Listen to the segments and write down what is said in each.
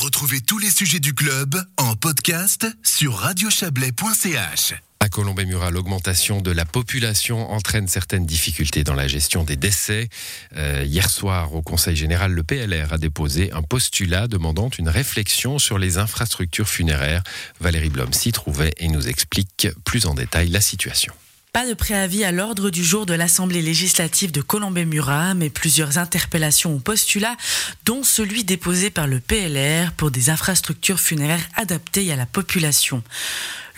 Retrouvez tous les sujets du club en podcast sur radiochablais.ch. À Colombey-Murat, l'augmentation de la population entraîne certaines difficultés dans la gestion des décès. Euh, hier soir, au Conseil général, le PLR a déposé un postulat demandant une réflexion sur les infrastructures funéraires. Valérie Blom s'y trouvait et nous explique plus en détail la situation. Pas de préavis à l'ordre du jour de l'Assemblée législative de Colombey-Murat, mais plusieurs interpellations ou postulats, dont celui déposé par le PLR pour des infrastructures funéraires adaptées à la population.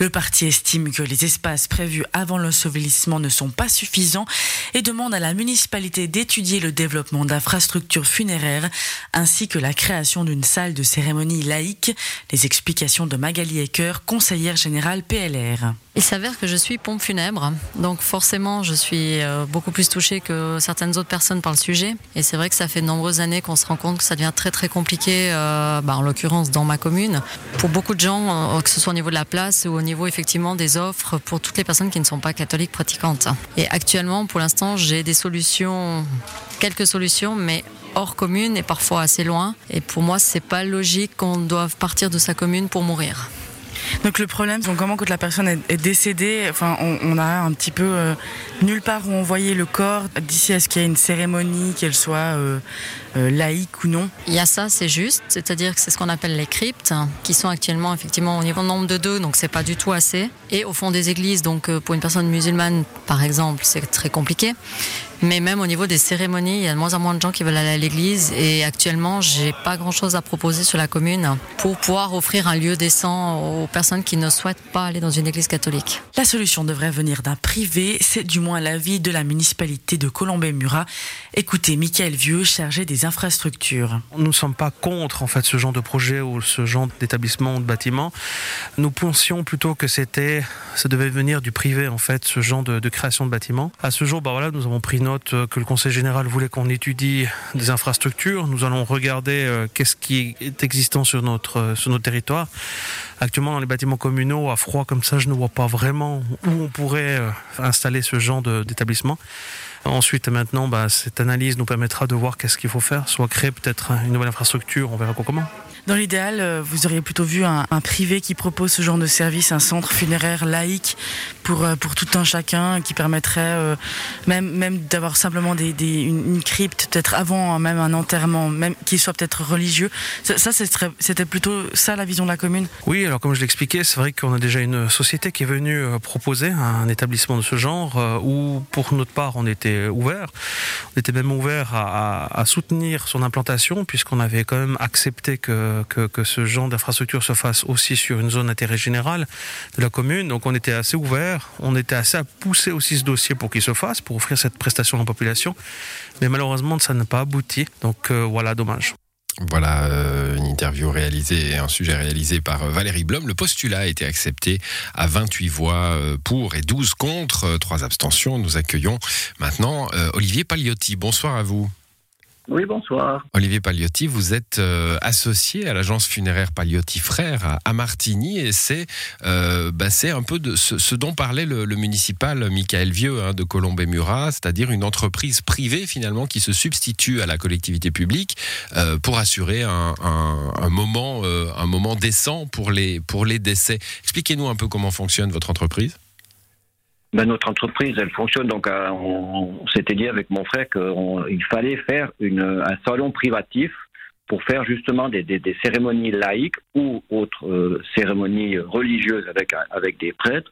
Le parti estime que les espaces prévus avant l'ensevelissement ne sont pas suffisants et demande à la municipalité d'étudier le développement d'infrastructures funéraires ainsi que la création d'une salle de cérémonie laïque. Les explications de Magali Ecker, conseillère générale PLR. Il s'avère que je suis pompe funèbre, donc forcément je suis euh, beaucoup plus touchée que certaines autres personnes par le sujet. Et c'est vrai que ça fait de nombreuses années qu'on se rend compte que ça devient très très compliqué, euh, bah, en l'occurrence dans ma commune, pour beaucoup de gens, euh, que ce soit au niveau de la place ou au niveau effectivement des offres pour toutes les personnes qui ne sont pas catholiques pratiquantes. Et actuellement, pour l'instant, j'ai des solutions, quelques solutions, mais hors commune et parfois assez loin. Et pour moi, c'est pas logique qu'on doive partir de sa commune pour mourir. Donc le problème, c'est comment quand la personne est décédée, enfin, on, a un petit peu euh, nulle part où on voyait le corps. D'ici, est-ce qu'il y a une cérémonie, qu'elle soit euh, euh, laïque ou non Il y a ça, c'est juste. C'est-à-dire que c'est ce qu'on appelle les cryptes, qui sont actuellement effectivement au niveau nombre de deux, donc c'est pas du tout assez. Et au fond des églises, donc pour une personne musulmane, par exemple, c'est très compliqué. Mais même au niveau des cérémonies, il y a de moins en moins de gens qui veulent aller à l'église. Et actuellement, j'ai pas grand chose à proposer sur la commune pour pouvoir offrir un lieu décent aux personnes qui ne souhaitent pas aller dans une église catholique. La solution devrait venir d'un privé. C'est du moins l'avis de la municipalité de Colombey-Murat. Écoutez Michael Vieux, chargé des infrastructures. Nous ne sommes pas contre en fait ce genre de projet ou ce genre d'établissement ou de bâtiment. Nous pensions plutôt que c'était, ça devait venir du privé en fait, ce genre de, création de bâtiment. À ce jour, bah voilà, nous avons pris note que le Conseil général voulait qu'on étudie des infrastructures. Nous allons regarder euh, qu'est-ce qui est existant sur notre, euh, sur territoire. Actuellement, dans les bâtiments communaux, à froid comme ça, je ne vois pas vraiment où on pourrait euh, installer ce genre d'établissement. Ensuite, maintenant, bah, cette analyse nous permettra de voir qu'est-ce qu'il faut faire, soit créer peut-être une nouvelle infrastructure, on verra comment. Dans l'idéal, euh, vous auriez plutôt vu un, privé qui propose ce genre de service, un centre funéraire laïque pour, euh, pour tout un chacun, qui permettrait euh, même, même d'avoir simplement une, crypte, peut-être avant même un enterrement, même qui soit peut-être religieux. Ça, c'était plutôt ça la vision de la commune? Oui, alors comme je l'expliquais, c'est vrai qu'on a déjà une société qui est venue proposer un établissement de ce genre où, pour notre part, on était ouvert. On était même ouvert à soutenir son implantation puisqu'on avait quand même accepté que que, ce genre d'infrastructure se fasse aussi sur une zone d'intérêt général de la commune. Donc on était assez ouvert, on était assez à pousser aussi ce dossier pour qu'il se fasse, pour offrir cette prestation à la population. Mais malheureusement, ça n'a pas abouti. Donc euh, voilà, dommage. Voilà euh, une interview réalisée, un sujet réalisé par euh, Valérie Blom. Le postulat a été accepté à 28 voix pour et 12 contre, trois abstentions. Nous accueillons maintenant Olivier Pagliotti. Bonsoir à vous. Oui, bonsoir. Olivier Pagliotti, vous êtes euh, associé à l'agence funéraire Pagliotti Frères à, Martigny et c'est euh, bah, un peu de ce, dont parlait le, municipal Michael Vieux hein, de Colombey-Murat, c'est-à-dire une entreprise privée finalement qui se substitue à la collectivité publique euh, pour assurer un, moment, un moment décent pour les, pour les décès. Expliquez-nous un peu comment fonctionne votre entreprise ben, notre entreprise, elle fonctionne. Donc, euh, on, s'était dit avec mon frère qu'il fallait faire une, un salon privatif pour faire justement des, cérémonies laïques ou autres euh, cérémonies religieuses avec, des prêtres.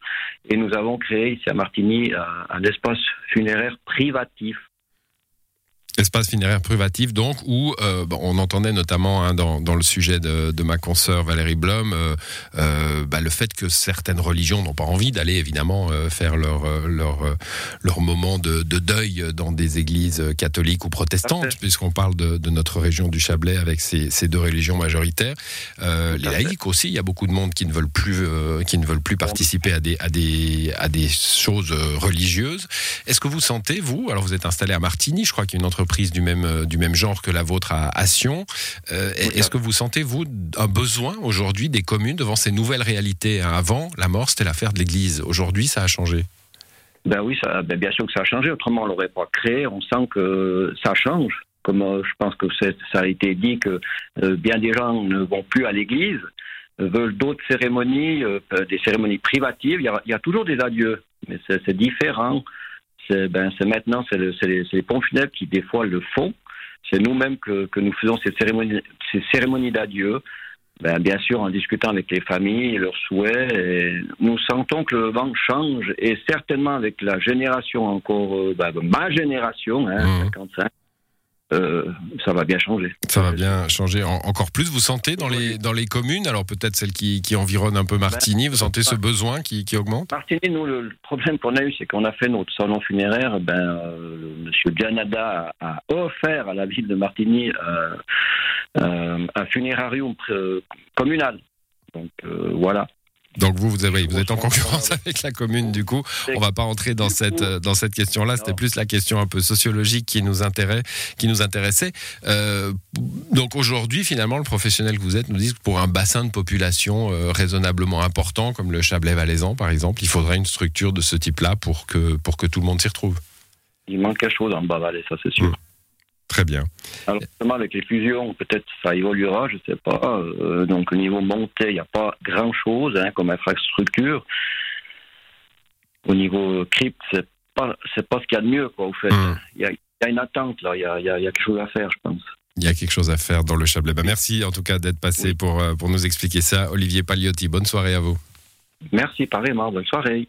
Et nous avons créé ici à Martigny un, un espace funéraire privatif Espace funéraire privatif, donc, où euh, on entendait notamment hein, dans, dans, le sujet de, de ma consoeur Valérie Blom euh, euh, bah, le fait que certaines religions n'ont pas envie d'aller évidemment faire leur, leur, leur moment de, de, deuil dans des églises catholiques ou protestantes, puisqu'on parle de, de, notre région du Chablais avec ces, ces deux religions majoritaires. les laïcs aussi, il y a beaucoup de monde qui ne veulent plus, qui ne veulent plus participer à des, à des, à des choses religieuses. Est-ce que vous sentez, vous, alors vous êtes installé à Martigny, je crois qu'il y a une entreprise prise du même, euh, du même genre que la vôtre à, à Sion. Euh, est-ce que vous sentez, vous, un besoin aujourd'hui des communes devant ces nouvelles réalités? Hein, Avant, la mort, c'était l'affaire de l'Église. Aujourd'hui, ça a changé? Ben oui, ça, ben bien sûr que ça a changé. Autrement, on l'aurait pas créé. On sent que ça change comme euh, je pense que ça a été dit, que euh, bien des gens ne vont plus à l'église, veulent d'autres cérémonies, des cérémonies privatives. Il y a, toujours des adieux, mais c'est différent. C'est ben, maintenant, c'est les, les, ponts funèbres qui des fois le font. C'est nous-mêmes que, que, nous faisons ces cérémonies, ces cérémonies d'adieu ben, bien sûr, en discutant avec les familles, leurs souhaits, nous sentons que le vent change et certainement avec la génération encore, euh, ben, ma génération, hein, 55, mmh. Euh, ça va bien changer. Ça va bien changer encore plus. Vous sentez dans les dans les communes, alors peut-être celles qui, qui environnent un peu ben, Martigny, vous sentez ce besoin qui, qui augmente? Martigny, nous le, problème qu'on a eu, c'est qu'on a fait notre salon funéraire. Ben, euh, Monsieur Janada a, offert à la ville de Martigny euh un funérarium communal. Donc voilà. Donc vous, vous, avez, vous êtes en concurrence avec la commune, du coup. On va pas entrer dans cette, dans cette question-là. C'était plus la question un peu sociologique qui nous, intéressait. Qui nous intéressait. Euh, donc aujourd'hui, finalement, le professionnel que vous êtes nous dit que pour un bassin de population euh, raisonnablement important, comme le Chablais-Valaisan, par exemple, il faudrait une structure de ce type-là pour que, pour que tout le monde s'y retrouve. Il manque quelque chose en Bas-Valais, ça c'est sûr. Mmh. Très bien. Alors, justement, avec les fusions, peut-être ça évoluera, je ne sais pas. Euh, donc, au niveau monté, il n'y a pas grand-chose hein, comme infrastructure. Au niveau crypte, c'est pas, c'est pas ce qu'il y a de mieux, quoi, au fait. Hmm. Il y, a, une attente, là. Il y a, y a, quelque chose à faire, je pense. Il y a quelque chose à faire dans le Chablais. Ben, merci, en tout cas, d'être passé pour, euh, pour nous expliquer ça. Olivier Pagliotti, bonne soirée à vous. Merci, pareillement. Bonne soirée.